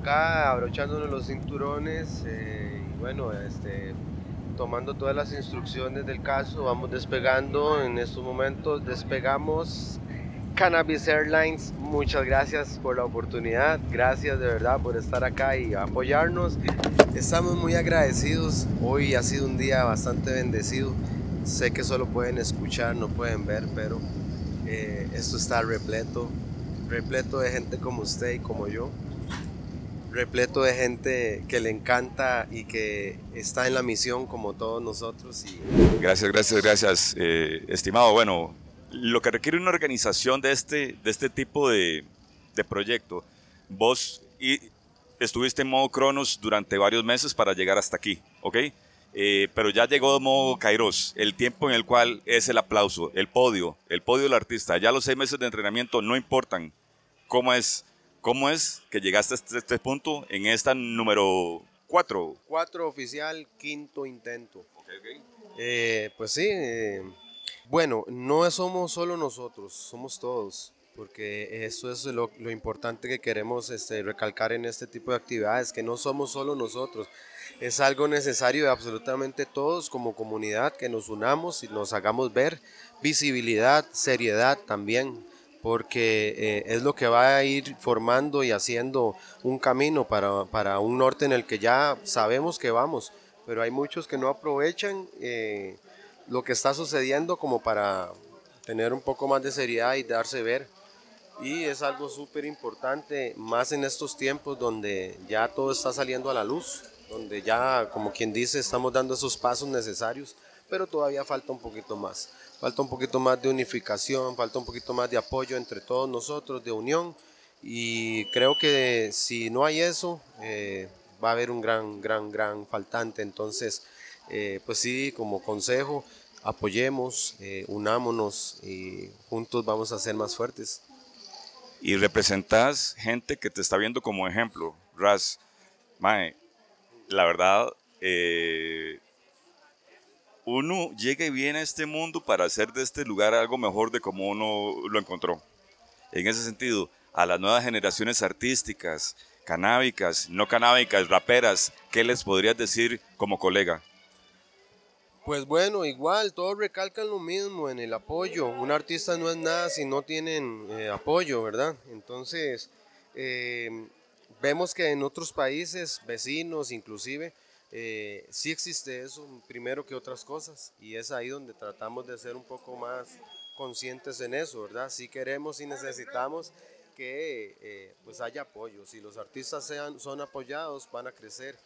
acá abrochándonos los cinturones eh, y bueno, este, tomando todas las instrucciones del caso, vamos despegando en estos momentos, despegamos Cannabis Airlines, muchas gracias por la oportunidad, gracias de verdad por estar acá y apoyarnos. Estamos muy agradecidos, hoy ha sido un día bastante bendecido, sé que solo pueden escuchar, no pueden ver, pero eh, esto está repleto, repleto de gente como usted y como yo, repleto de gente que le encanta y que está en la misión como todos nosotros. Y... Gracias, gracias, gracias, eh, estimado. Bueno, lo que requiere una organización de este, de este tipo de, de proyecto, vos y estuviste en modo Cronos durante varios meses para llegar hasta aquí, ¿ok? Eh, pero ya llegó modo Kairos, el tiempo en el cual es el aplauso, el podio, el podio del artista. Ya los seis meses de entrenamiento no importan. ¿Cómo es, cómo es que llegaste a este, este punto en esta número cuatro? Cuatro oficial, quinto intento. Eh, pues sí, eh, bueno, no somos solo nosotros, somos todos, porque eso es lo, importante que queremos este, recalcar en este tipo de actividades, que no somos solo nosotros, es algo necesario de absolutamente todos como comunidad, que nos unamos y nos hagamos ver visibilidad, seriedad también, porque eh, es lo que va a ir formando y haciendo un camino para, para, un norte en el que ya sabemos que vamos, pero hay muchos que no aprovechan. Eh, lo que está sucediendo como para tener un poco más de seriedad y darse ver. Y es algo súper importante, más en estos tiempos donde ya todo está saliendo a la luz, donde ya, como quien dice, estamos dando esos pasos necesarios, pero todavía falta un poquito más. Falta un poquito más de unificación, falta un poquito más de apoyo entre todos nosotros, de unión. Y creo que si no hay eso, eh, va a haber un gran, gran, gran faltante. Entonces, eh, pues sí, como consejo, apoyemos, eh, unámonos y juntos vamos a ser más fuertes. Y representas gente que te está viendo como ejemplo, Raz. Mae, la verdad, uno llega y viene a este mundo para hacer de este lugar algo mejor de como uno lo encontró. En ese sentido, a las nuevas generaciones artísticas, canábicas, no canábicas, raperas, ¿qué les podrías decir como colega? Pues bueno, igual, todos recalcan lo mismo en el apoyo. Un artista no es nada si no tienen eh, apoyo, ¿verdad? Entonces, eh, vemos que en otros países, vecinos inclusive, eh, sí existe eso, primero que otras cosas. Y es ahí donde tratamos de ser un poco más conscientes en eso, ¿verdad? Si queremos y necesitamos que pues haya apoyo. Si los artistas sean, son apoyados, van a crecer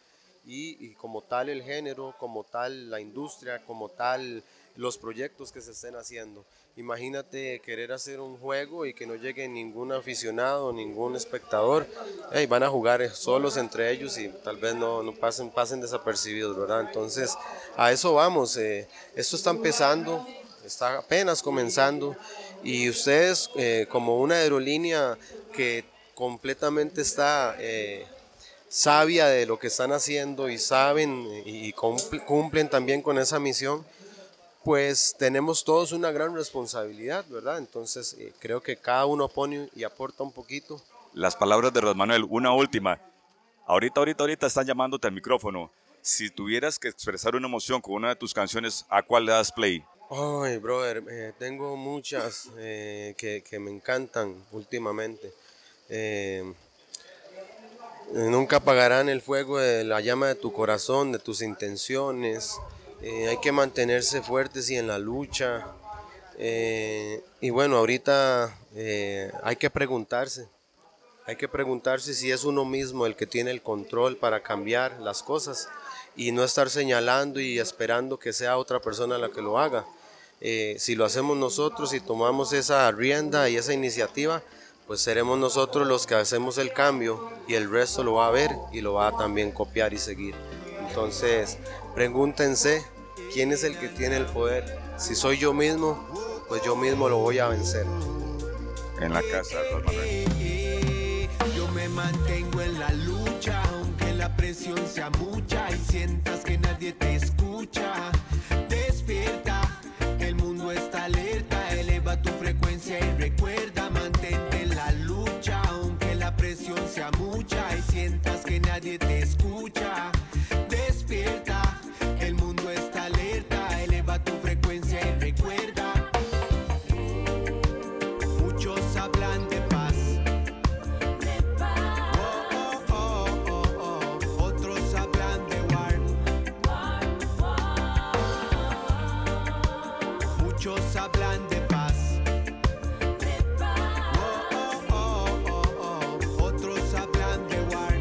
y, como tal el género, como tal la industria, como tal los proyectos que se estén haciendo. Imagínate querer hacer un juego y que no llegue ningún aficionado, ningún espectador. Hey, van a jugar solos entre ellos y tal vez no, no pasen, pasen desapercibidos, ¿verdad? Entonces, a eso vamos. Eh, esto está empezando, está apenas comenzando y ustedes eh, como una aerolínea que completamente está... Eh, sabia de lo que están haciendo y saben y cumplen también con esa misión, pues tenemos todos una gran responsabilidad, ¿verdad? Entonces eh, creo que cada uno pone y aporta un poquito. Las palabras de Rosmanuel, una última. Ahorita, ahorita, ahorita están llamándote al micrófono. Si tuvieras que expresar una emoción con una de tus canciones, ¿a cuál le das play? Ay, brother, eh, tengo muchas eh, que, que, me encantan últimamente. Nunca apagarán el fuego de la llama de tu corazón, de tus intenciones. Eh, hay que mantenerse fuertes y en la lucha. Eh, y bueno, ahorita hay que preguntarse. Hay que preguntarse si es uno mismo el que tiene el control para cambiar las cosas y no estar señalando y esperando que sea otra persona la que lo haga. si lo hacemos nosotros y tomamos esa rienda y esa iniciativa, pues seremos nosotros los que hacemos el cambio y el resto lo va a ver y lo va a también copiar y seguir. Entonces, pregúntense quién es el que tiene el poder. Si soy yo mismo, pues yo mismo lo voy a vencer. En la casa, Yo me mantengo en la lucha, aunque la presión sea mucha y sientas Hablan de paz. Oh, oh, oh, oh, oh. Otros hablan de war. Muchos hablan de paz. Oh, oh, oh, oh. Otros hablan de war.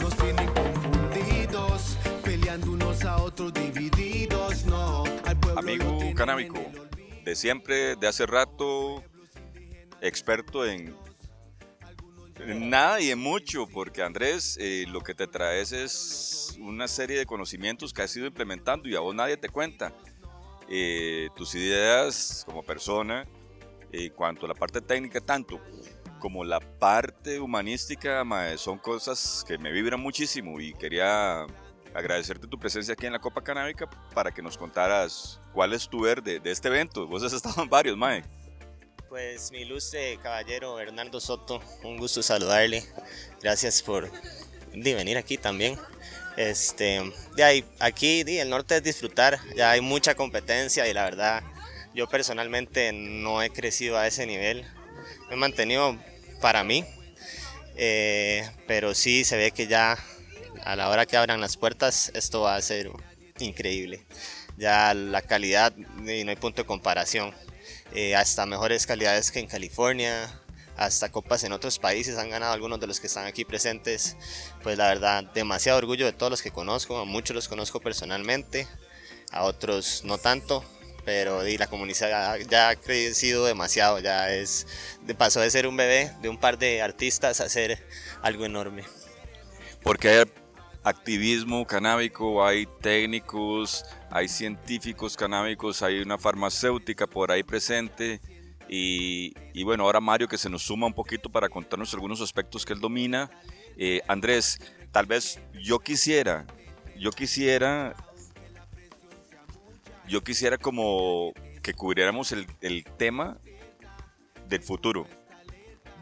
Nos tienen confundidos, peleando unos a otros divididos. No, al pueblo lo Amigo canábico, de siempre, de hace rato, experto en, nada y en mucho, porque Andrés, eh, lo que te traes es una serie de conocimientos que has ido implementando y a vos nadie te cuenta. Eh, tus ideas como persona, en cuanto a la parte técnica, tanto como la parte humanística, son cosas que me vibran muchísimo y quería agradecerte tu presencia aquí en la Copa Canábica para que nos contaras cuál es tu ver de, de este evento. Vos has estado en varios, Mae. Pues mi ilustre caballero Bernardo Soto, un gusto saludarle. Gracias por venir aquí también. Este, de ahí, aquí el norte es disfrutar, ya hay mucha competencia y la verdad yo personalmente no he crecido a ese nivel. Me he mantenido para mí, eh, pero sí se ve que ya a la hora que abran las puertas esto va a ser increíble. Ya la calidad y no hay punto de comparación. Eh, hasta mejores calidades que en California, hasta copas en otros países han ganado algunos de los que están aquí presentes. Pues la verdad, demasiado orgullo de todos los que conozco, a muchos los conozco personalmente, a otros no tanto, pero di, la comunidad ya, ha crecido demasiado, ya es, pasó de ser un bebé de un par de artistas a ser algo enorme. Porque hay activismo canábico, hay técnicos, hay científicos canábicos, hay una farmacéutica por ahí presente. Y, bueno, ahora Mario que se nos suma un poquito para contarnos algunos aspectos que él domina. Eh, Andrés, tal vez yo quisiera, yo quisiera, yo quisiera como que cubriéramos el tema del futuro.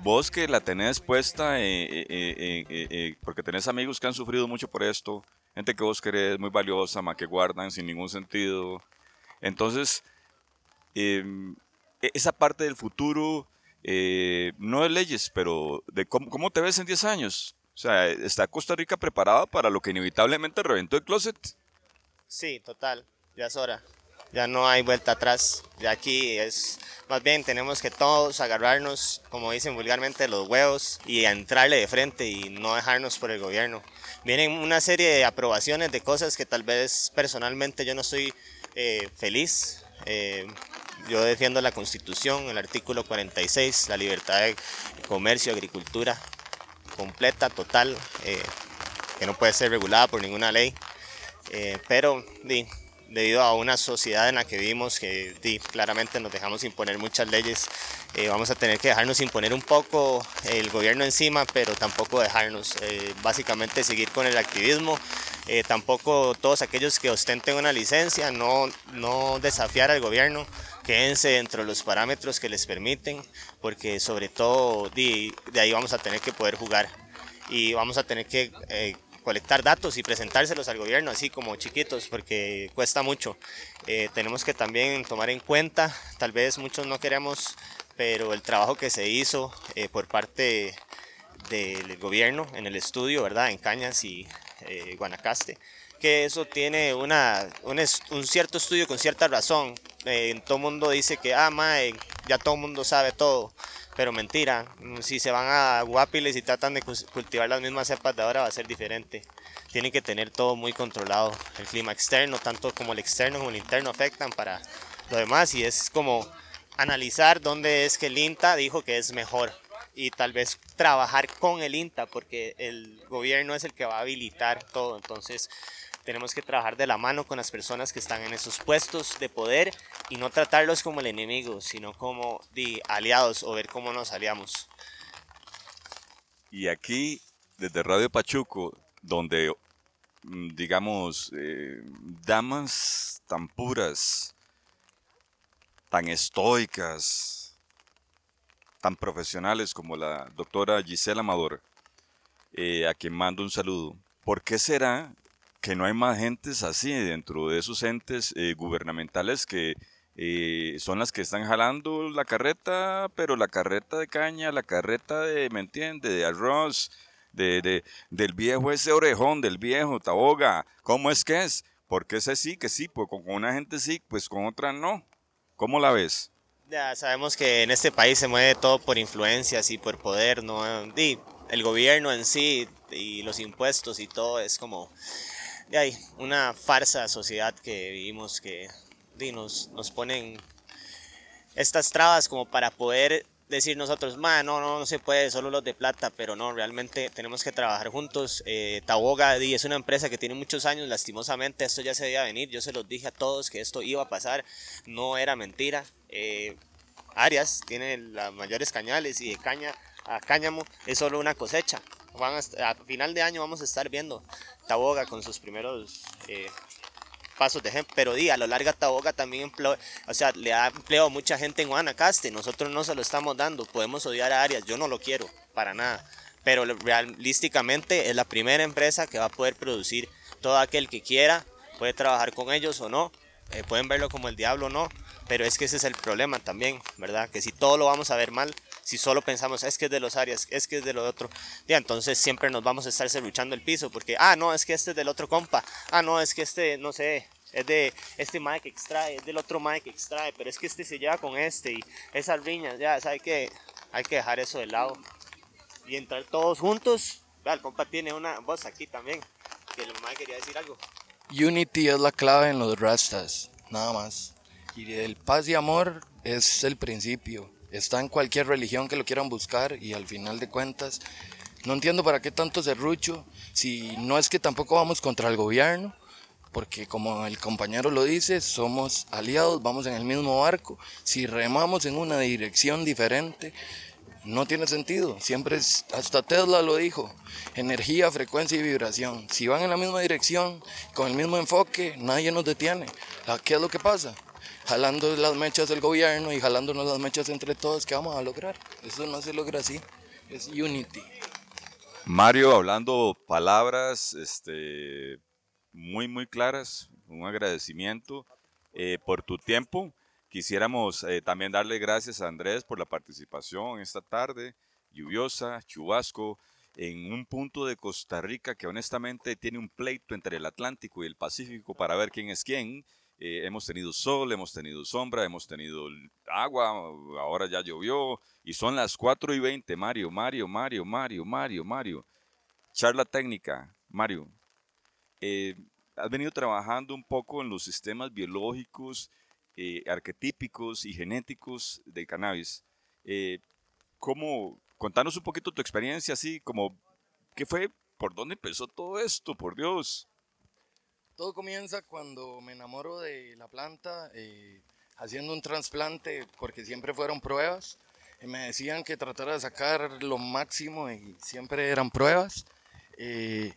Vos que la tenés puesta, eh, eh, eh, porque tenés amigos que han sufrido mucho por esto, gente que vos querés muy valiosa, ma, que guardan sin ningún sentido. Entonces, em, e- esa parte del futuro, no de leyes, pero de cómo, cómo te ves en 10 años. O sea, ¿está Costa Rica preparada para lo que inevitablemente reventó el closet? Sí, total, ya es hora. Ya no hay vuelta atrás. Ya aquí es, más bien tenemos que todos agarrarnos, como dicen vulgarmente, los huevos y entrarle de frente y no dejarnos por el gobierno. Vienen una serie de aprobaciones de cosas que tal vez personalmente yo no estoy eh, feliz. Eh, yo defiendo la constitución, el artículo 46, la libertad de comercio, agricultura completa, total, eh, que no puede ser regulada por ninguna ley. Eh, pero debido a una sociedad en la que vivimos que claramente nos dejamos imponer muchas leyes, eh, vamos a tener que dejarnos imponer un poco el gobierno encima, pero tampoco dejarnos eh, básicamente seguir con el activismo. Eh, tampoco todos aquellos que ostenten una licencia, no, no desafiar al gobierno, quédense dentro de los parámetros que les permiten, porque sobre todo de ahí vamos a tener que poder jugar y vamos a tener que eh, colectar datos y presentárselos al gobierno así como chiquitos porque cuesta mucho. Eh, tenemos que también tomar en cuenta, tal vez muchos no queremos, pero el trabajo que se hizo eh, por parte del gobierno en el estudio, ¿verdad? En Cañas y eh, Guanacaste, que eso tiene una, un, un cierto estudio con cierta razón. Eh, todo el mundo dice que, ah, mae, ya todo el mundo sabe todo, pero mentira, mm, si se van a Guapiles y tratan de cultivar las mismas cepas de ahora va a ser diferente. Tienen que tener todo muy controlado. El clima externo, tanto como el externo como el interno afectan para lo demás y es como analizar dónde es que el INTA dijo que es mejor y tal vez trabajar con el INTA porque el gobierno es el que va a habilitar todo. Entonces tenemos que trabajar de la mano con las personas que están en esos puestos de poder y no tratarlos como el enemigo, sino como di, aliados o ver cómo nos aliamos. Y aquí, desde Radio Pachuco, donde, mm, digamos, eh, damas tan puras, tan estoicas, tan profesionales como la doctora Gisela Amador, eh, a quien mando un saludo. ¿Por qué será que no hay más gentes así dentro de esos entes eh, gubernamentales que eh, son las que están jalando la carreta, pero la carreta de caña, la carreta de, ¿me entiende? De arroz, de, de, del viejo ese orejón, del viejo taboga. ¿Cómo es que es? Porque ese sí, que sí, pues con una gente sí, pues con otra no. ¿Cómo la ves? Ya sabemos que en este país se mueve todo por influencias y por poder, ¿no? Y el gobierno en sí y los impuestos y todo es como hay una farsa sociedad que vivimos que nos, nos ponen estas trabas como para poder decir nosotros, no, no, no se puede, solo los de plata, pero no, realmente tenemos que trabajar juntos. Eh, Taboga es una empresa que tiene muchos años, lastimosamente esto ya se debía venir, yo se los dije a todos que esto iba a pasar, no era mentira. Eh, Arias tiene las mayores cañales y de caña a cáñamo es solo una cosecha. Van a, final de año vamos a estar viendo Taboga con sus primeros eh, pasos de ejemplo. Pero di, a lo largo Taboga también empleo, o sea, le ha empleado mucha gente en Guanacaste. Nosotros no se lo estamos dando. Podemos odiar a Arias. Yo no lo quiero, para nada. Pero realísticamente es la primera empresa que va a poder producir todo aquel que quiera. Puede trabajar con ellos o no. Eh, pueden verlo como el diablo o no. Pero es que ese es el problema también, ¿verdad? Que si todo lo vamos a ver mal, si solo pensamos es que es de los áreas, es que es de lo otro, ya entonces siempre nos vamos a estar luchando el piso porque, ah, no, es que este es del otro compa, ah, no, es que este, no sé, es de este Mike extrae, es del otro Mike extrae, pero es que este se lleva con este y esas riñas, ya, hay que, hay que dejar eso de lado y entrar todos juntos. el compa tiene una voz aquí también, que el Mike quería decir algo. Unity es la clave en los rastas, nada más. Y el paz y amor es el principio. Está en cualquier religión que lo quieran buscar y al final de cuentas no entiendo para qué tanto serrucho si no es que tampoco vamos contra el gobierno, porque como el compañero lo dice, somos aliados, vamos en el mismo barco. Si remamos en una dirección diferente, no tiene sentido. Siempre es, hasta Tesla lo dijo, energía, frecuencia y vibración. Si van en la misma dirección, con el mismo enfoque, nadie nos detiene. ¿Qué es lo que pasa? Jalando las mechas del gobierno y jalándonos las mechas entre todos, ¿qué vamos a lograr? Eso no se logra así, es unity. Mario, hablando palabras este, muy, muy claras, un agradecimiento eh, por tu tiempo. Quisiéramos eh, también darle gracias a Andrés por la participación esta tarde, lluviosa, chubasco, en un punto de Costa Rica que honestamente tiene un pleito entre el Atlántico y el Pacífico para ver quién es quién eh, hemos tenido sol, hemos tenido sombra, hemos tenido agua, ahora ya llovió y son las 4 y 20. Mario, Mario, Mario, Mario, Mario, Mario. Charla técnica, Mario. Eh, has venido trabajando un poco en los sistemas biológicos, eh, arquetípicos y genéticos del cannabis. ¿Cómo? Contanos un poquito tu experiencia, así como, ¿qué fue? ¿Por dónde empezó todo esto? Por Dios. Todo comienza cuando me enamoro de la planta, eh, haciendo un trasplante, porque siempre fueron pruebas. Y me decían que tratara de sacar lo máximo y siempre eran pruebas. Eh,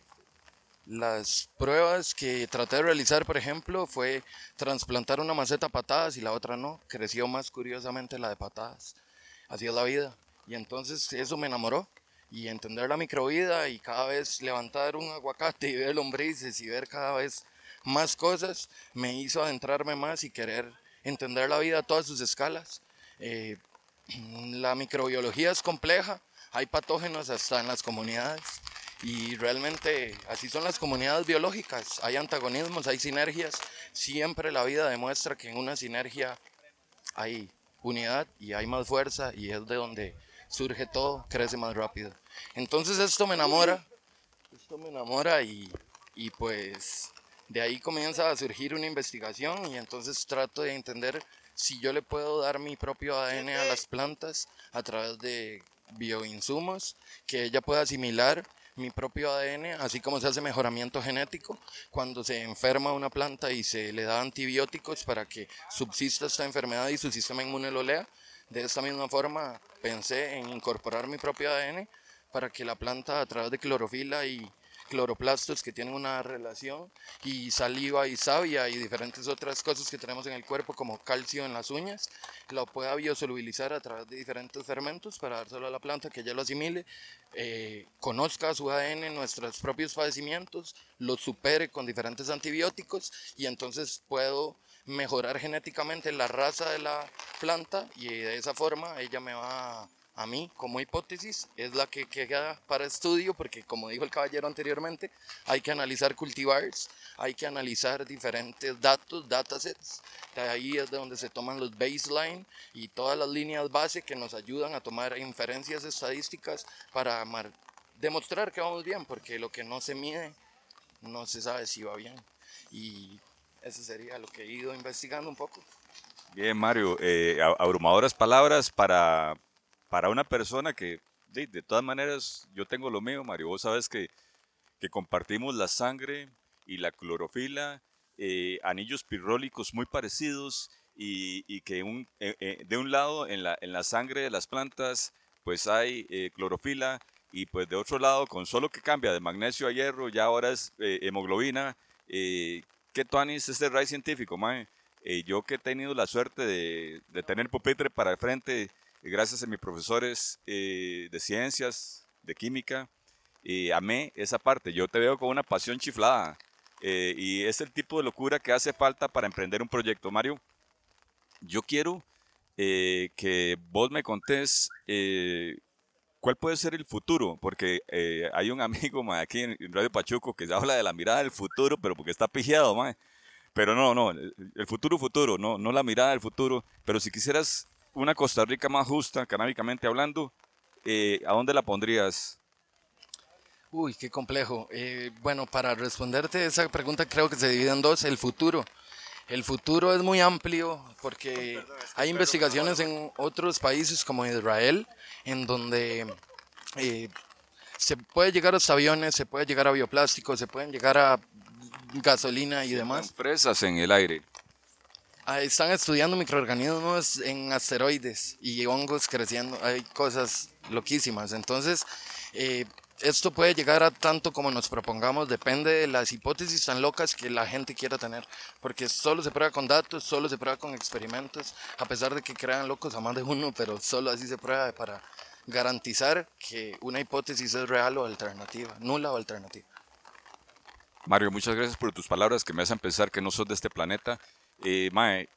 las pruebas que traté de realizar, por ejemplo, fue trasplantar una maceta a patadas y la otra no. Creció más curiosamente la de patadas. Así es la vida. Y entonces eso me enamoró y entender la microvida y cada vez levantar un aguacate y ver lombrices y ver cada vez más cosas, me hizo adentrarme más y querer entender la vida a todas sus escalas. Eh, la microbiología es compleja, hay patógenos hasta en las comunidades y realmente así son las comunidades biológicas, hay antagonismos, hay sinergias, siempre la vida demuestra que en una sinergia hay unidad y hay más fuerza y es de donde surge todo, crece más rápido. Entonces esto me enamora, esto me enamora y, y pues de ahí comienza a surgir una investigación y entonces trato de entender si yo le puedo dar mi propio ADN a las plantas a través de bioinsumos, que ella pueda asimilar mi propio ADN, así como se hace mejoramiento genético cuando se enferma una planta y se le da antibióticos para que subsista esta enfermedad y su sistema inmune lo lea. De esta misma forma pensé en incorporar mi propio ADN para que la planta a través de clorofila y cloroplastos que tienen una relación y saliva y savia y diferentes otras cosas que tenemos en el cuerpo como calcio en las uñas, lo pueda biosolubilizar a través de diferentes fermentos para dárselo a la planta que ella lo asimile, eh, conozca su ADN, nuestros propios padecimientos, lo supere con diferentes antibióticos y entonces puedo mejorar genéticamente la raza de la planta y de esa forma ella me va a mí como hipótesis es la que queda para estudio porque como dijo el caballero anteriormente hay que analizar cultivars hay que analizar diferentes datos datasets. De ahí es de donde se toman los baseline y todas las líneas base que nos ayudan a tomar inferencias estadísticas para demostrar que vamos bien porque lo que no se mide no se sabe si va bien. Y eso sería lo que he ido investigando un poco. Bien, Mario, eh, abrumadoras palabras para, para una persona que, de, de, todas maneras, yo tengo lo mío, Mario, vos sabes que, que compartimos la sangre y la clorofila, eh, anillos pirrólicos muy parecidos y, y que un, eh, eh, de un lado en la, en la sangre de las plantas pues hay eh, clorofila y pues de otro lado con solo que cambia de magnesio a hierro ya ahora es eh, hemoglobina. Eh, ¿Qué tuanis este RAI científico, mae? Yo que he tenido la suerte de, de tener pupitre para el frente, gracias a mis profesores eh, de ciencias, de química, y amé esa parte. Yo te veo con una pasión chiflada. eh, y es el tipo de locura que hace falta para emprender un proyecto. Mario, yo quiero eh, que vos me contés eh, cuál puede ser el futuro, porque eh, hay un amigo ma, aquí en, Radio Pachuco que habla de la mirada del futuro, pero porque está pijeado, ma. Pero no, no, el futuro, futuro, no, no la mirada del futuro. Pero si quisieras una Costa Rica más justa, canábicamente hablando, eh, ¿a dónde la pondrías? Uy, qué complejo. Eh, bueno, para responderte esa pregunta creo que se divide en dos. El futuro. El futuro es muy amplio porque hay investigaciones en otros países como Israel en donde eh, se puede llegar hasta aviones, se puede llegar a bioplásticos, se pueden llegar a gasolina y demás. Fresas en el aire. Ah, Están estudiando microorganismos en asteroides y hongos creciendo. Hay cosas loquísimas. Entonces, eh, esto puede llegar a tanto como nos propongamos. Depende de las hipótesis tan locas que la gente quiera tener. Porque solo se prueba con datos, solo se prueba con experimentos. A pesar de que crean locos a más de uno, pero solo así se prueba para garantizar que una hipótesis es real o alternativa, nula o alternativa. Mario, muchas gracias por tus palabras que me hacen pensar que no sos de este planeta. Eh, mae,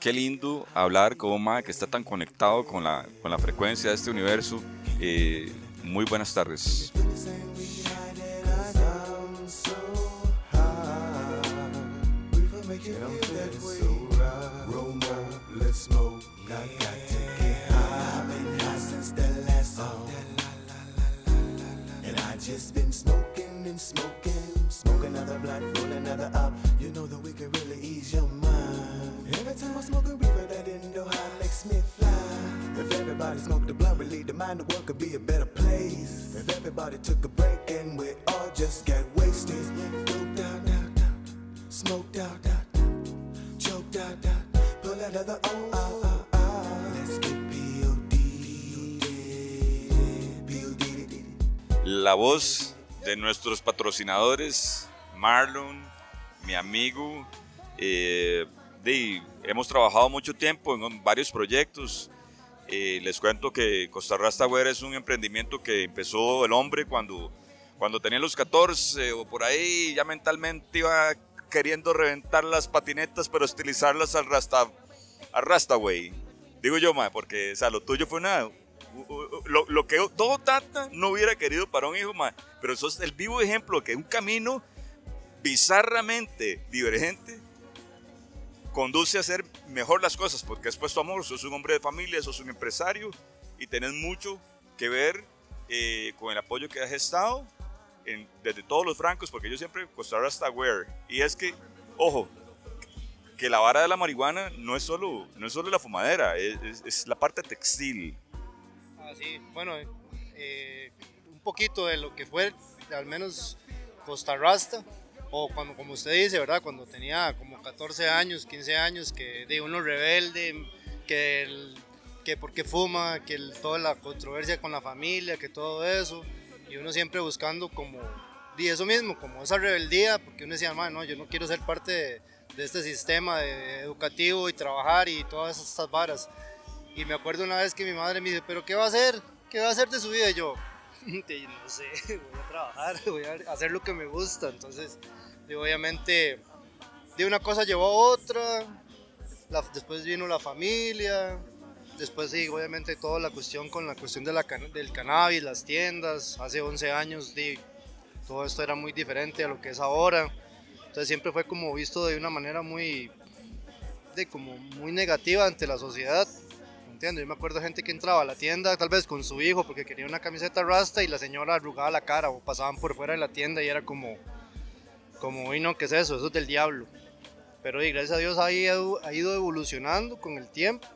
qué lindo hablar con un mae que está tan conectado con la, con la frecuencia de este universo. Eh, muy buenas tardes. Smoking smoking, smoke another roll another up. You know that we can really ease your mind. Every a. If everybody smoked a the mind, the world could be a better place. If everybody took a break and we all just got wasted, doped out, out, out, out, out, out, out, out, pull another O, ah, ah, ah. Let's get P.O.D. P.O.D. La voz de nuestros patrocinadores, Marlon, mi amigo. eh, hemos trabajado mucho tiempo en varios proyectos. Eh, les cuento que Costa Rasta Wear es un emprendimiento que empezó el hombre cuando, cuando tenía los 14 o por ahí, ya mentalmente iba queriendo reventar las patinetas, pero estilizarlas al Rasta, al Rasta Way. Digo yo, ma, porque o sea, lo tuyo fue una, lo, lo que todo tata no hubiera querido para un hijo, ma, pero sos el vivo ejemplo que un camino bizarramente divergente conduce a hacer mejor las cosas, porque después tu amor, sos un hombre de familia, sos un empresario y tenés mucho que ver eh, con el apoyo que has estado en- desde todos los francos, porque yo siempre Costa Rica hasta aware. Y es que, ojo, que la vara de la marihuana no es solo, no es solo la fumadera, es la parte textil. Ah, sí, bueno, eh, un poquito de lo que fue, al menos Costa Rasta, o cuando, como usted dice, ¿verdad? Cuando tenía como 14 años, 15 años, que de uno rebelde, que, el, que porque fuma, que el- toda la controversia con la familia, que todo eso, y uno siempre buscando como di eso mismo, como esa rebeldía, porque uno decía, "Man, no, yo no quiero ser parte de, de este sistema de- educativo y trabajar y todas estas varas. Y me acuerdo una vez que mi madre me dice, pero ¿qué va a hacer? ¿Qué va a hacer de su vida? Y yo, "Di, no sé, voy a trabajar, voy a hacer lo que me gusta. Entonces, di, obviamente, de una cosa llevó a otra, después vino la familia, después sí, obviamente toda la cuestión con la cuestión de la, del cannabis, las tiendas, hace 11 años, todo esto era muy diferente a lo que es ahora. Entonces siempre fue como visto de una manera muy, de como muy negativa ante la sociedad. Yo me acuerdo gente que entraba a la tienda tal vez con su hijo porque quería una camiseta rasta y la señora arrugaba la cara o pasaban por fuera de la tienda y era como, como, uy no, ¿qué es eso? Eso es del diablo. Pero y gracias a Dios ha ido, ha ido evolucionando con el tiempo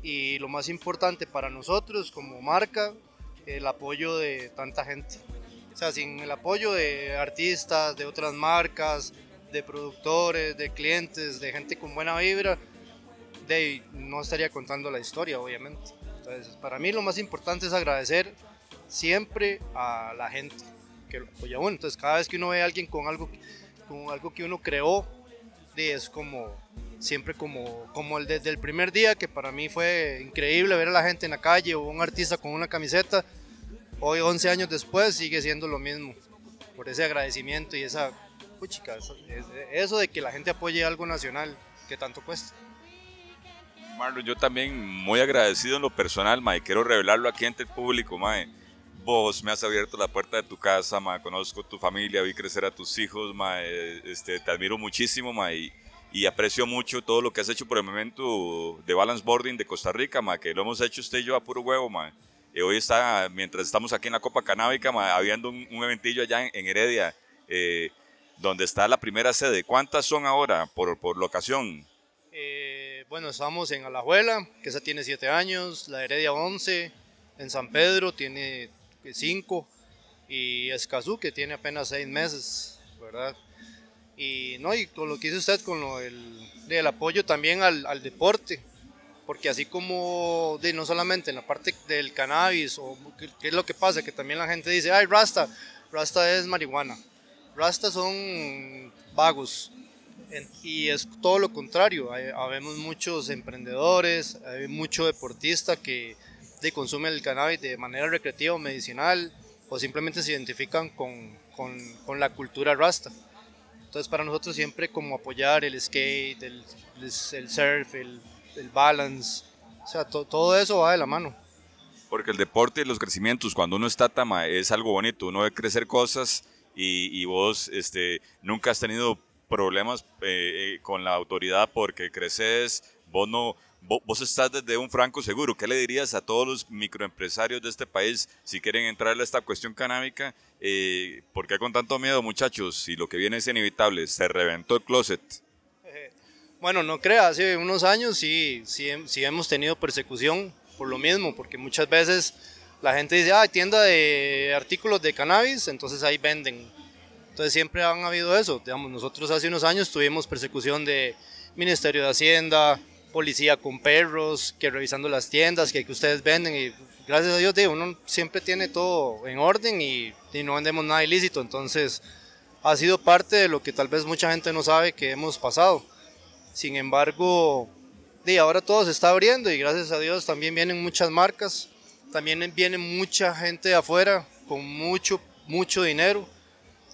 y lo más importante para nosotros como marca, el apoyo de tanta gente. O sea, sin el apoyo de artistas, de otras marcas, de productores, de clientes, de gente con buena vibra, de no estaría contando la historia, obviamente. Entonces, para mí lo más importante es agradecer siempre a la gente que lo apoya uno. Entonces, cada vez que uno ve a alguien con algo, con algo que uno creó, es como siempre como, como el desde el primer día, que para mí fue increíble ver a la gente en la calle o un artista con una camiseta. Hoy, 11 años después, sigue siendo lo mismo. Por ese agradecimiento y esa, puchica, eso, eso de que la gente apoye algo nacional que tanto cuesta. Marlon, yo también muy agradecido en lo personal, mae. Quiero revelarlo aquí ante el público, mae. Vos me has abierto la puerta de tu casa, mae. Conozco tu familia, vi crecer a tus hijos, mae. Este, te admiro muchísimo, mae. Y, y aprecio mucho todo lo que has hecho por el momento de Balance Boarding de Costa Rica, mae. Que lo hemos hecho usted y yo a puro huevo, mae. Y hoy está, mientras estamos aquí en la Copa Canábica, mae, habiendo un, eventillo allá en, Heredia, eh, donde está la primera sede. ¿Cuántas son ahora por, por locación? Eh, bueno, estamos en Alajuela, que esa tiene 7 años, la Heredia 11, en San Pedro tiene 5 y Escazú que tiene apenas 6 meses, ¿verdad? Y no, y con lo que dice usted, con lo del, del apoyo también al, al deporte, porque así como de, no solamente en la parte del cannabis, o qué, qué es lo que pasa, que también la gente dice, ay, Rasta, Rasta es marihuana, Rasta son vagos, y es todo lo contrario, hay, habemos muchos emprendedores, hay mucho deportista que de, consume el cannabis de manera recreativa o medicinal, o simplemente se identifican con, con, con la cultura rasta. Entonces para nosotros siempre como apoyar el skate, el, el surf, el, el balance, o sea, to- todo eso va de la mano. Porque el deporte y los crecimientos, cuando uno está tama, es algo bonito. Uno ve crecer cosas y, y vos este, nunca has tenido problemas eh, eh, con la autoridad porque creces, vos no... vo- Vos estás desde un franco seguro. ¿Qué le dirías a todos los microempresarios de este país si quieren entrarle a esta cuestión canábica? Eh, ¿Por qué con tanto miedo, muchachos? Si lo que viene es inevitable, se reventó el closet. Bueno, no crea, hace unos años sí, sí, sí hemos tenido persecución por lo mismo, porque muchas veces la gente dice, ah, tienda de artículos de cannabis, entonces ahí venden. Entonces siempre han habido eso. Digamos, nosotros hace unos años tuvimos persecución de Ministerio de Hacienda, policía con perros, que revisando las tiendas, que, que ustedes venden y gracias a Dios, digo, uno siempre tiene todo en orden y, y no vendemos nada ilícito. Entonces ha sido parte de lo que tal vez mucha gente no sabe que hemos pasado. Sin embargo, de ahora todo se está abriendo y gracias a Dios también vienen muchas marcas, también viene mucha gente de afuera con mucho, mucho dinero.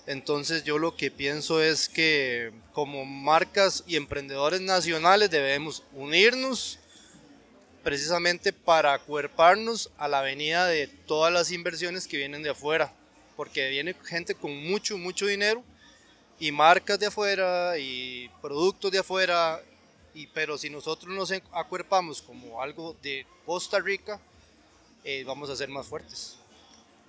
Entonces yo lo que pienso es que como marcas y emprendedores nacionales debemos unirnos precisamente para acuerparnos a la venida de todas las inversiones que vienen de afuera, porque viene gente con mucho, mucho dinero y marcas de afuera y productos de afuera, y, pero si nosotros nos acuerpamos como algo de Costa Rica, eh, vamos a ser más fuertes.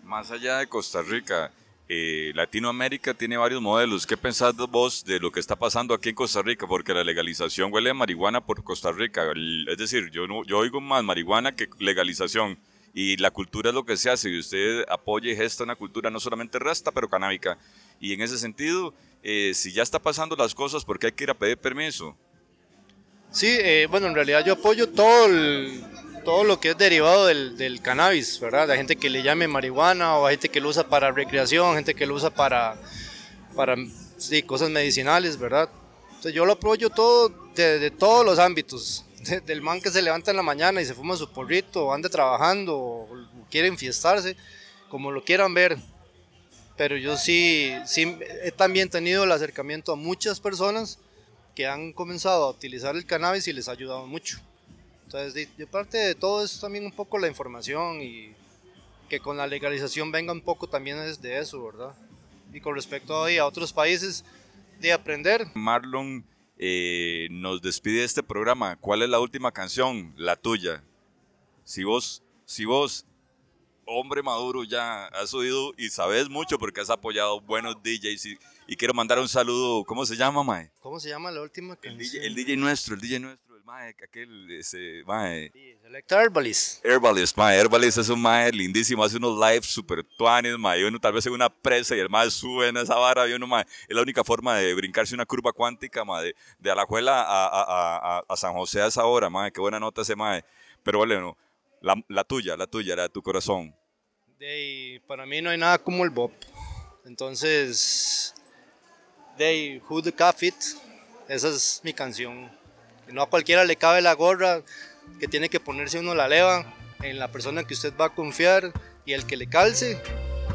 Más allá de Costa Rica, eh, Latinoamérica tiene varios modelos. ¿Qué pensás vos de lo que está pasando aquí en Costa Rica? Porque la legalización huele a marihuana por Costa Rica. Es decir, yo, no, yo oigo más marihuana que legalización. Y la cultura es lo que se hace. Y usted apoya y gesta una cultura no solamente rasta, pero canábica. Y en ese sentido, eh, si ya está pasando las cosas, ¿por qué hay que ir a pedir permiso? Sí, eh, bueno, en realidad yo apoyo todo el, todo lo que es derivado del, del cannabis, ¿verdad? Hay gente que le llame marihuana o hay gente que lo usa para recreación, gente que lo usa para, para sí, cosas medicinales, ¿verdad? Entonces yo lo apoyo todo de, de todos los ámbitos. De- del man que se levanta en la mañana y se fuma su porrito, o anda trabajando, o quiere enfiestarse, como lo quieran ver. Pero yo sí, sí he también tenido el acercamiento a muchas personas que han comenzado a utilizar el cannabis y les ha ayudado mucho. Entonces, de, de parte de todo es también un poco la información y que con la legalización venga un poco también es de eso, ¿verdad? Y con respecto ahí a otros países, de aprender. Marlon eh, nos despide de este programa. ¿Cuál es la última canción? La tuya. Si vos, si vos, hombre maduro, ya has oído y sabes mucho porque has apoyado buenos DJs y, y quiero mandar un saludo. ¿Cómo se llama, Mae? ¿Cómo se llama la última El canción? DJ, el DJ nuestro, el DJ nuestro, Mae, aquel, ese, Mae. Sí, Herbalist. Herbalist, mae. Herbalist es un mae lindísimo, hace unos lives super tuanes, mae. Y uno tal vez en una presa y el mae sube en esa vara y uno, mae, es la única forma de brincarse una curva cuántica, mae, de, de Alajuela a, a, a, a- a San José a esa hora, mae. Qué buena nota ese mae. Pero bueno, la, la tuya, la tuya, la de tu corazón. De para mí no hay nada como el Bob. Entonces, de Who the Cat Fit, esa es mi canción. No a cualquiera le cabe la gorra que tiene que ponerse uno la leva en la persona que usted va a confiar y el que le calce,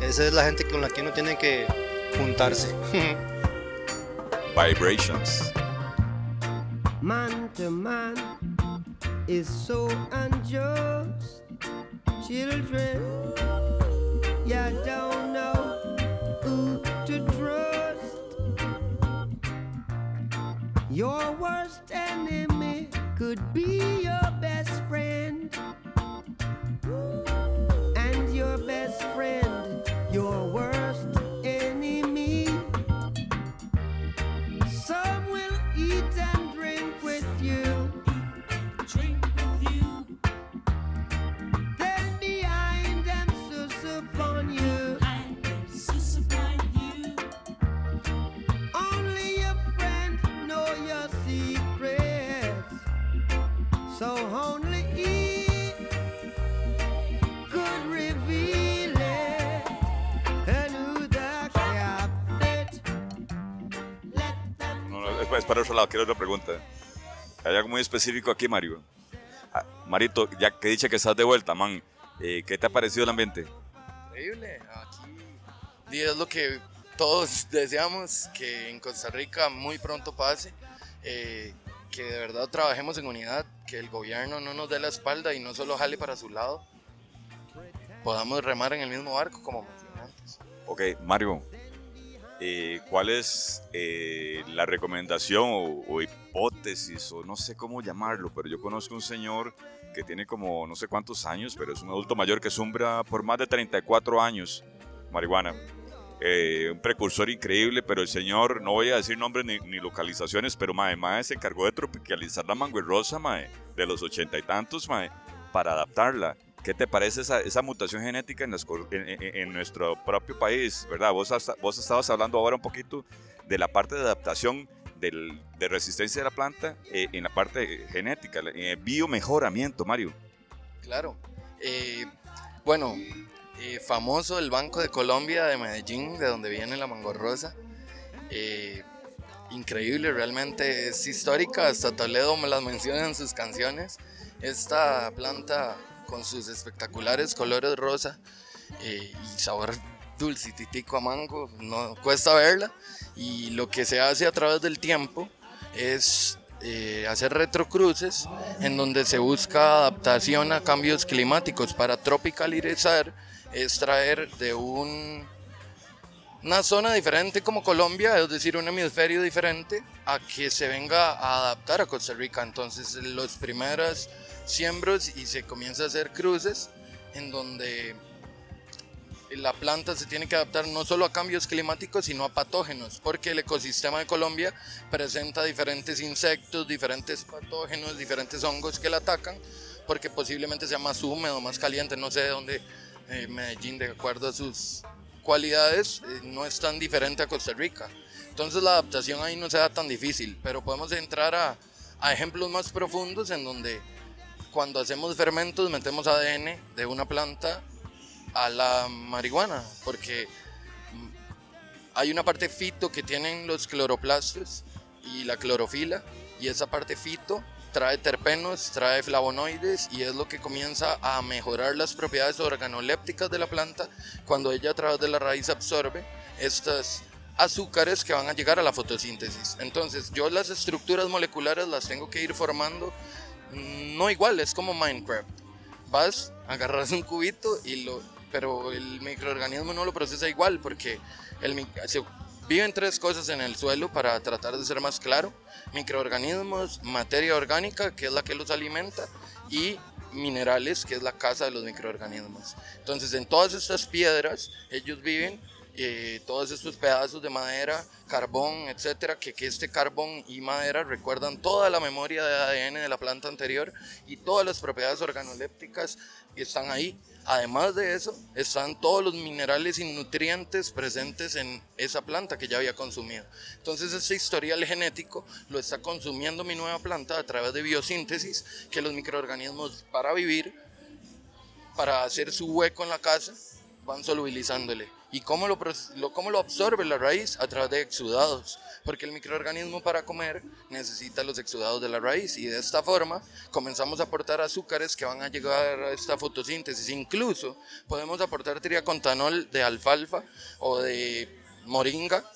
esa es la gente con la que uno tiene que juntarse. Vibrations. man to man is so unjust. Children, you don't know who Your worst enemy es, para otro lado, quiero otra pregunta. Hay algo muy específico aquí, Mario. Ah, Marito, ya que dice que estás de vuelta, man, eh, ¿qué te ha parecido el ambiente? Increíble. Aquí y es lo que todos deseamos que en Costa Rica muy pronto pase. eh, que de verdad trabajemos en unidad, que el gobierno no nos dé la espalda y no solo jale para su lado. Podamos remar en el mismo barco como mencioné antes. Ok, Mario, eh, ¿cuál es eh, la recomendación o, hipótesis o no sé cómo llamarlo? Pero yo conozco un señor que tiene como no sé cuántos años, pero es un adulto mayor que sumbra por más de 34 años marihuana. Eh, un precursor increíble, pero el señor, no voy a decir nombres ni, localizaciones, pero mae, mae se encargó de tropicalizar la mango rosa, mae, de los ochenta y tantos, mae, para adaptarla. ¿Qué te parece esa, esa mutación genética en, las en- en- en nuestro propio país? ¿Verdad? Vos, vos estabas hablando ahora un poquito de la parte de adaptación del- de resistencia de la planta eh, en la parte genética, en el biomejoramiento, Mario. Claro. Eh, bueno, eh, famoso el Banco de Colombia de Medellín, de donde viene la mango rosa. Eh, increíble, realmente es histórica. Hasta Toledo me las menciona en sus canciones. Esta planta con sus espectaculares colores rosa eh, y sabor dulcititico a mango, no cuesta verla. Y lo que se hace a través del tiempo es eh, hacer retrocruces en donde se busca adaptación a cambios climáticos para tropicalizar, extraer de un, una zona diferente como Colombia, es decir, un hemisferio diferente, a que se venga a adaptar a Costa Rica. Entonces, los primeros siembros y se comienza a hacer cruces en donde la planta se tiene que adaptar no solo a cambios climáticos, sino a patógenos, porque el ecosistema de Colombia presenta diferentes insectos, diferentes patógenos, diferentes hongos que la atacan, porque posiblemente sea más húmedo, más caliente, no sé de dónde eh, Medellín, de acuerdo a sus cualidades, eh, no es tan diferente a Costa Rica. Entonces la adaptación ahí no sea tan difícil, pero podemos entrar a, a ejemplos más profundos en donde cuando hacemos fermentos metemos ADN de una planta a la marihuana, porque mm, hay una parte fito que tienen los cloroplastos y la clorofila, y esa parte fito trae terpenos, trae flavonoides y es lo que comienza a mejorar las propiedades organolépticas de la planta cuando ella a través de la raíz absorbe estas azúcares que van a llegar a la fotosíntesis. Entonces yo las estructuras moleculares las tengo que ir formando no igual, es como Minecraft. Vas, agarras un cubito y lo pero el microorganismo no lo procesa igual porque el, se viven tres cosas en el suelo para tratar de ser más claro. Microorganismos, materia orgánica, que es la que los alimenta, y minerales, que es la casa de los microorganismos. Entonces, en todas estas piedras, ellos viven eh, todos estos pedazos de madera, carbón, etcétera, que, que este carbón y madera recuerdan toda la memoria de ADN de la planta anterior y todas las propiedades organolépticas están ahí. Además de eso, están todos los minerales y nutrientes presentes en esa planta que ya había consumido. Entonces, este historial genético lo está consumiendo mi nueva planta a través de biosíntesis, que los microorganismos para vivir para hacer su hueco en la casa, van solubilizándole. ¿Y cómo lo, lo- cómo lo absorbe la raíz? A través de exudados. Porque el microorganismo para comer necesita los exudados de la raíz. Y de esta forma comenzamos a aportar azúcares que van a llegar a esta fotosíntesis. Incluso podemos aportar triacontanol de alfalfa o de moringa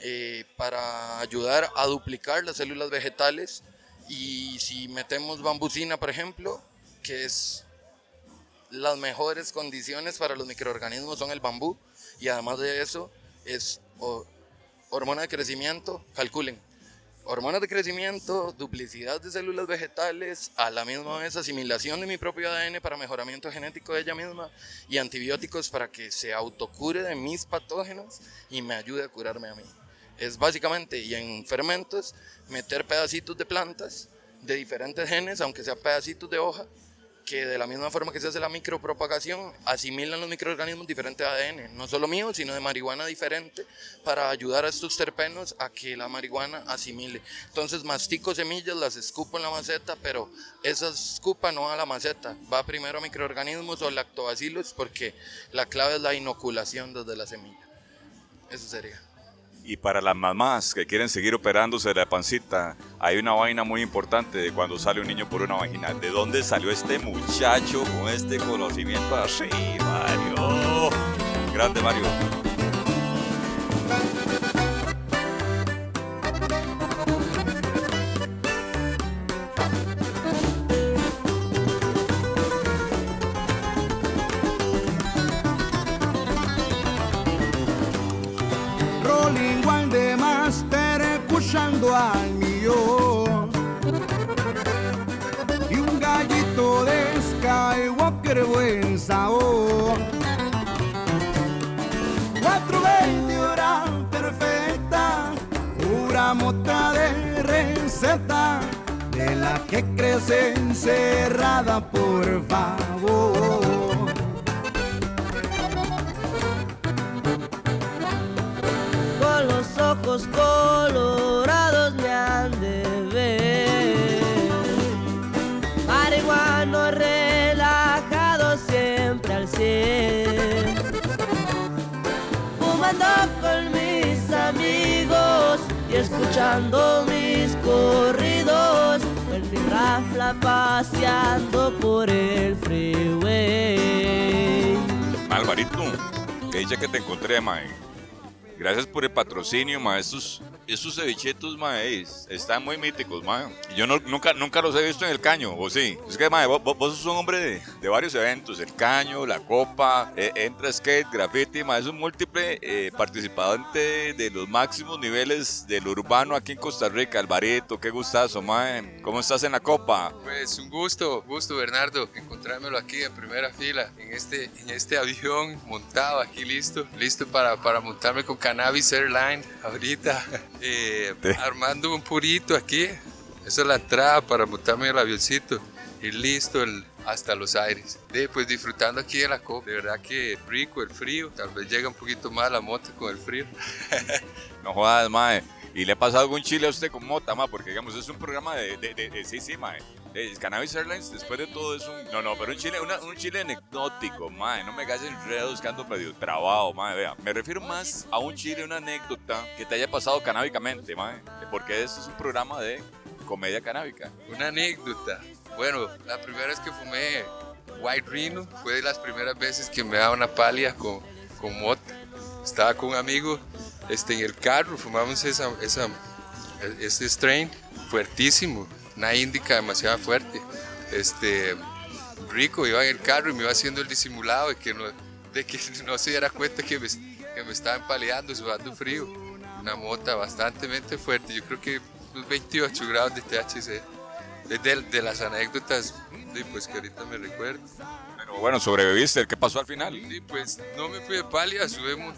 eh, para ayudar a duplicar las células vegetales. Y si metemos bambusina, por ejemplo, que es las mejores condiciones para los microorganismos son el bambú y además de eso es ho- hormona de crecimiento, calculen, hormonas de crecimiento, duplicidad de células vegetales, a la misma vez asimilación de mi propio ADN para mejoramiento genético de ella misma y antibióticos para que se autocure de mis patógenos y me ayude a curarme a mí. Es básicamente, y en fermentos, meter pedacitos de plantas de diferentes genes, aunque sean pedacitos de hoja, que de la misma forma que se hace la micropropagación, asimilan los microorganismos diferentes ADN, no solo mío, sino de marihuana diferente, para ayudar a estos terpenos a que la marihuana asimile. Entonces mastico semillas, las escupo en la maceta, pero esa escupa no a la maceta, va primero a microorganismos o lactobacilos, porque la clave es la inoculación desde la semilla. Eso sería. Y para las mamás que quieren seguir operándose de la pancita, hay una vaina muy importante de cuando sale un niño por una vagina. ¿De dónde salió este muchacho con este conocimiento así, Mario? Grande Mario. Que crece encerrada paseando por el freeway. Alvarito, que dice que te encontré, mae. Gracias por el patrocinio, mae. Estos, cevichetos, mae, es- están muy míticos, mae. Yo no- nunca, nunca los he visto en el caño, ¿o sí? Es que, mae, vos- vos sos un hombre de, de varios eventos. El caño, la copa, eh, entra skate, graffiti, mae. Es un múltiple eh, participante de los máximos niveles del urbano aquí en Costa Rica. Alvarito, qué gustazo, mae. ¿Cómo estás en la copa? Pues un gusto, gusto Bernardo, encontrármelo aquí en primera fila, en este, en este avión montado aquí listo, listo para, para montarme con Cannabis Airline ahorita, eh, armando un purito aquí, esa es la entrada para montarme el avioncito y listo el, hasta los aires. De, pues disfrutando aquí de la copa, de verdad que rico el frío, tal vez llega un poquito más la moto con el frío. No jodas, mae. ¿Y le ha pasado algún chile a usted con mota, mae? Porque, digamos, es un programa de... de, de- de- sí, sí. Eh, Cannabis Airlines, después de todo, es un... No, no, pero un chile, una- un chile anecdótico, mae. No me gases enredos que ando medio trabajo, mae. Vea, me refiero más a un chile, una anécdota que te haya pasado canábicamente, mae. Porque este es un programa de comedia canábica. Una anécdota. Bueno, la primera vez que fumé White Rhino fue de las primeras veces que me daba una palia con, con mota. Estaba con un amigo este, en el carro, fumamos esa, esa, este strain fuertísimo, una índica demasiado fuerte. Este, rico, iba en el carro y me iba haciendo el disimulado de que no, de que no se diera cuenta que me, que me estaba empaleando, sudando frío. Una mota bastante fuerte, yo creo que unos 28 grados de THC. Es de, de las anécdotas pues, que ahorita me recuerdo. Pero bueno, sobreviviste. ¿Qué pasó al final? Sí, pues no me fui de palia, sube, me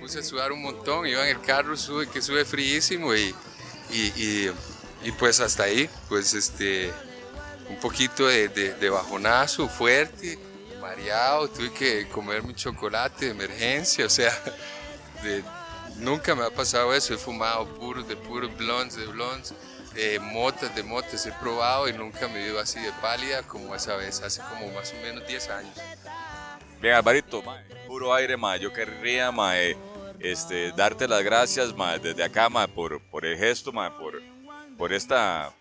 puse a sudar un montón, iba en el carro, sube, que sube fríísimo y, y, y- y, pues hasta ahí, pues este, un poquito de, de- de bajonazo fuerte, mareado, tuve que comerme un chocolate de emergencia, o sea, de- nunca me ha pasado eso, he fumado puros de puros blondes, de blondes, eh, motas de motas, he probado y nunca me dio así de pálida como esa vez, hace como más o menos 10 años. Bien, Alvarito, puro aire, mae. Yo querría, mae, este, darte las gracias, mae, desde acá, mae, por, por el gesto, mae, por, por esta,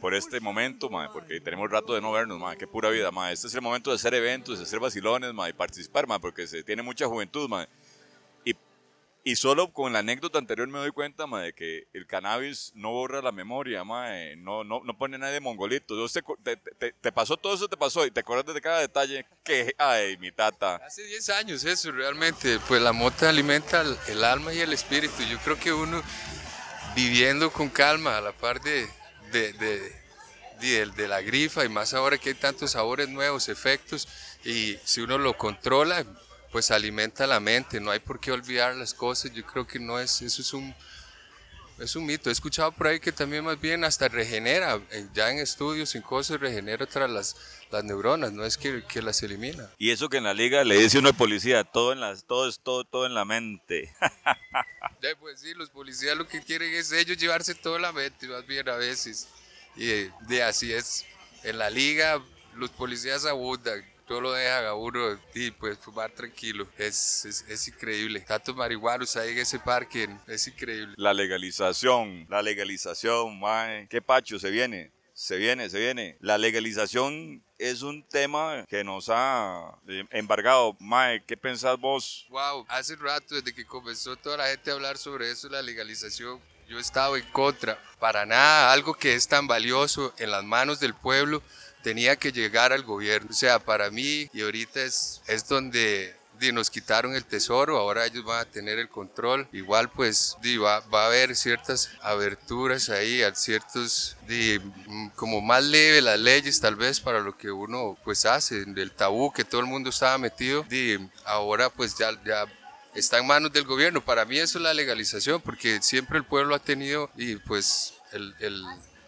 por, este momento, mae, porque tenemos rato de no vernos, mae. Qué pura vida, mae. Este es el momento de hacer eventos, de hacer vacilones, mae, y participar, mae, porque se tiene mucha juventud, mae. Y, solo con la anécdota anterior me doy cuenta, mae, de que el cannabis no borra la memoria, mae. No, no, pone nadie de mongolito. Dios te, pasó todo eso, te pasó, y te acuerdas de cada detalle. Que, ay, mi tata. Hace 10 años eso, realmente. Pues la mota alimenta el, alma y el espíritu. Yo creo que uno viviendo con calma a la par de- de la grifa y más ahora que hay tantos sabores nuevos, efectos, y si uno lo controla, pues alimenta la mente. No hay por qué olvidar las cosas. Yo creo que no es, eso es un... Es un mito. He escuchado por ahí que también más bien hasta regenera, eh, ya en estudios, en cosas, regenera tras las, las neuronas, no es que, que las elimina. Y eso que en la liga le dice uno al policía, todo en las, todo es todo, todo en la mente. Ya, pues sí, los policías lo que quieren es ellos llevarse toda la mente, más bien a veces. Y eh, de así es. En la liga, los policías abundan, todo lo dejan a uno y pues fumar tranquilo. Es, es, es increíble. Tantos marihuanos ahí en ese parque, es increíble. La legalización, la legalización, mae. ¿Qué pacho se viene? Se viene, se viene. La legalización es un tema que nos ha eh, embargado. Mae, ¿qué pensás vos? Wow, hace rato, desde que comenzó toda la gente a hablar sobre eso, la legalización, yo he estado en contra. Para nada, algo que es tan valioso en las manos del pueblo tenía que llegar al gobierno. O sea, para mí, y ahorita es, es donde di, nos quitaron el tesoro, ahora ellos van a tener el control. Igual pues di, va, va a haber ciertas aberturas ahí, a ciertos, di, mm, como más leve las leyes tal vez para lo que uno pues hace, del tabú que todo el mundo estaba metido. Di, ahora pues ya, ya está en manos del gobierno. Para mí eso es la legalización, porque siempre el pueblo ha tenido y pues el, el-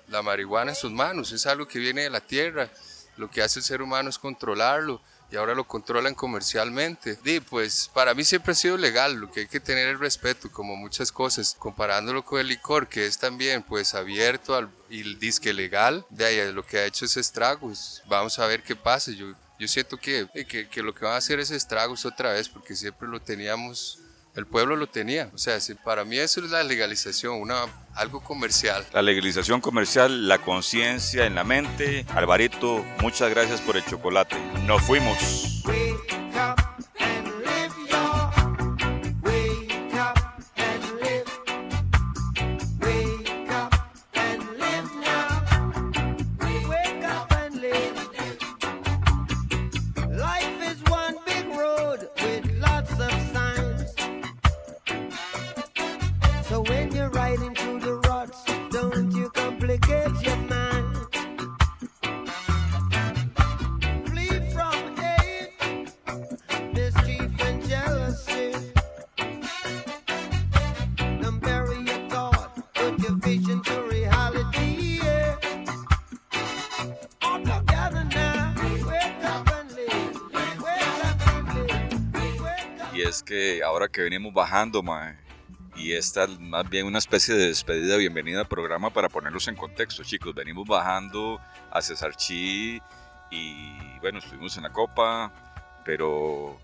la marihuana en sus manos, es algo que viene de la tierra. Lo que hace el ser humano es controlarlo y ahora lo controlan comercialmente. Y pues para mí siempre ha sido legal, lo que hay que tener es respeto, como muchas cosas, comparándolo con el licor, que es también pues abierto al, y disque legal, de ahí lo que ha hecho es estragos. Vamos a ver qué pasa. Yo, yo siento que, que, que lo que van a hacer es estragos otra vez, porque siempre lo teníamos, el pueblo lo tenía. O sea, si- para mí eso es la legalización, una, algo comercial. La legalización comercial, la conciencia en la mente. Alvarito, muchas gracias por el chocolate. Nos fuimos. Que ahora que venimos bajando, mae, y esta es más bien una especie de despedida, bienvenida al programa para ponerlos en contexto, chicos. Venimos bajando a Cesar y bueno, estuvimos en la copa, pero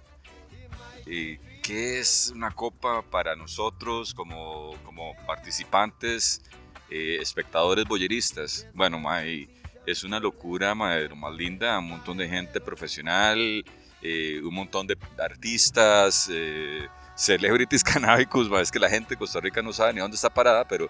eh, ¿qué es una copa para nosotros como, como participantes, eh, espectadores boyeristas? Bueno, mae, es una locura, mae, lo más linda, un montón de gente profesional, eh, un montón de artistas, eh, celebrities canábicos, es que la gente de Costa Rica no sabe ni dónde está parada, pero,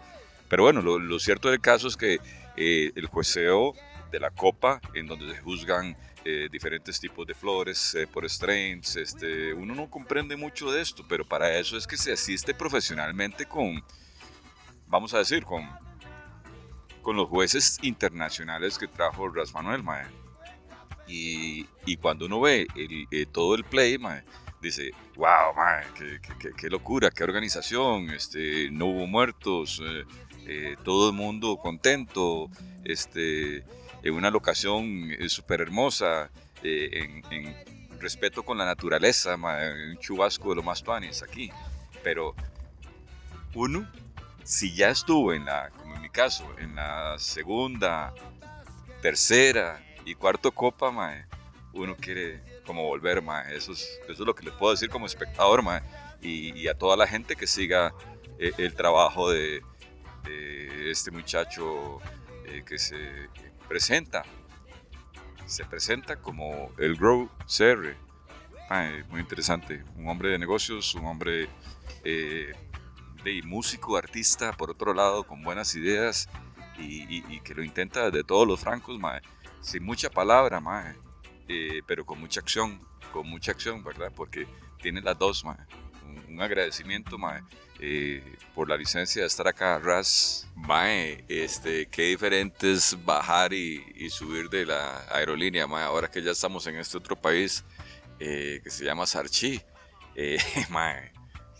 pero bueno, lo, lo cierto del caso es que eh, el jueceo de la copa, en donde se juzgan eh, diferentes tipos de flores eh, por strains. Este, uno no comprende mucho de esto, pero para eso es que se asiste profesionalmente con, vamos a decir, con, con los jueces internacionales que trajo Ras Manuel, mae. Y, y cuando uno ve el- eh, todo el play, mae, dice, wow, mae, qué, qué- qué- locura, qué organización, este, no hubo muertos, eh, eh, todo el mundo contento, este, en una locación eh, súper hermosa, eh, en, en respeto con la naturaleza, mae, un chubasco de lo más tuanis aquí. Pero uno, si ya estuvo en la, como en mi caso, en la segunda, tercera y cuarto copa, mae, uno quiere como volver, mae. Eso es, eso es lo que les puedo decir como espectador, mae. Y, y a toda la gente que siga eh, el trabajo de, de este muchacho eh, que se presenta. Se presenta como el Grow CR. Mae, muy interesante. Un hombre de negocios, un hombre eh, de músico, artista, por otro lado, con buenas ideas y, y- y que lo intenta de todos los francos, mae, sin mucha palabra, mae, eh, pero con mucha acción, con mucha acción, ¿verdad? Porque tiene las dos, mae. Un, un agradecimiento, mae, eh, por la licencia de estar acá, Ras. Mae, este, qué diferente es bajar y, y subir de la aerolínea, mae, ahora que ya estamos en este otro país eh, que se llama Sarchi. Eh, mae,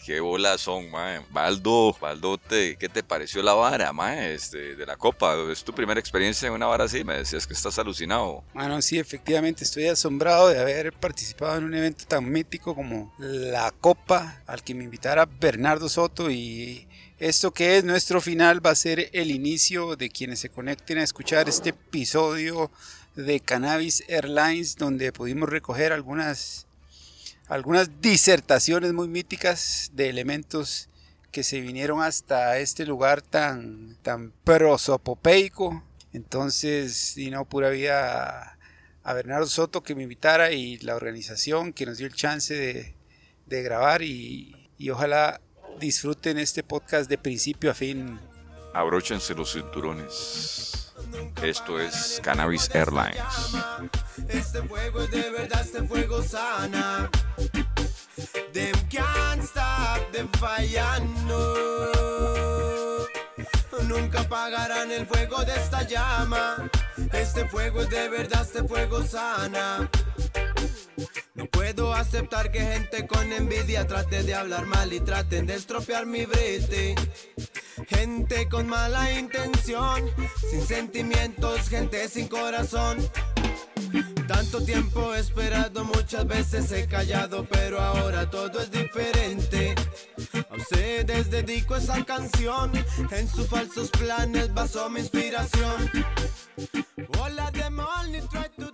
Qué bolas son, mae. Baldo, Baldo, te- ¿qué te pareció la vara, mae, este, de la copa? ¿Es tu primera experiencia en una vara así? Me decías que estás alucinado. Bueno, sí, efectivamente estoy asombrado de haber participado en un evento tan mítico como la Copa, al que me invitara Bernardo Soto y esto que es nuestro final va a ser el inicio de quienes se conecten a escuchar este episodio de Cannabis Airlines donde pudimos recoger algunas algunas disertaciones muy míticas de elementos que se vinieron hasta este lugar tan, tan prosopopeico. Entonces, y no, pura vida a, Bernardo Soto que me invitara y la organización que nos dio el chance de, de grabar y, y ojalá disfruten este podcast de principio a fin. Abróchense los cinturones. Esto es Cannabis Airlines. Este fuego es de verdad, este fuego sana. Them can't stop them fallando. Nunca apagarán el fuego de esta llama. Este fuego es de verdad, este fuego sana. No puedo aceptar que gente con envidia trate de hablar mal y traten de estropear mi brete. Gente con mala intención, sin sentimientos, gente sin corazón. Tanto tiempo esperado, muchas veces he callado, pero ahora todo es diferente. A ustedes dedico esa canción, en sus falsos planes basó mi inspiración. Of them only try to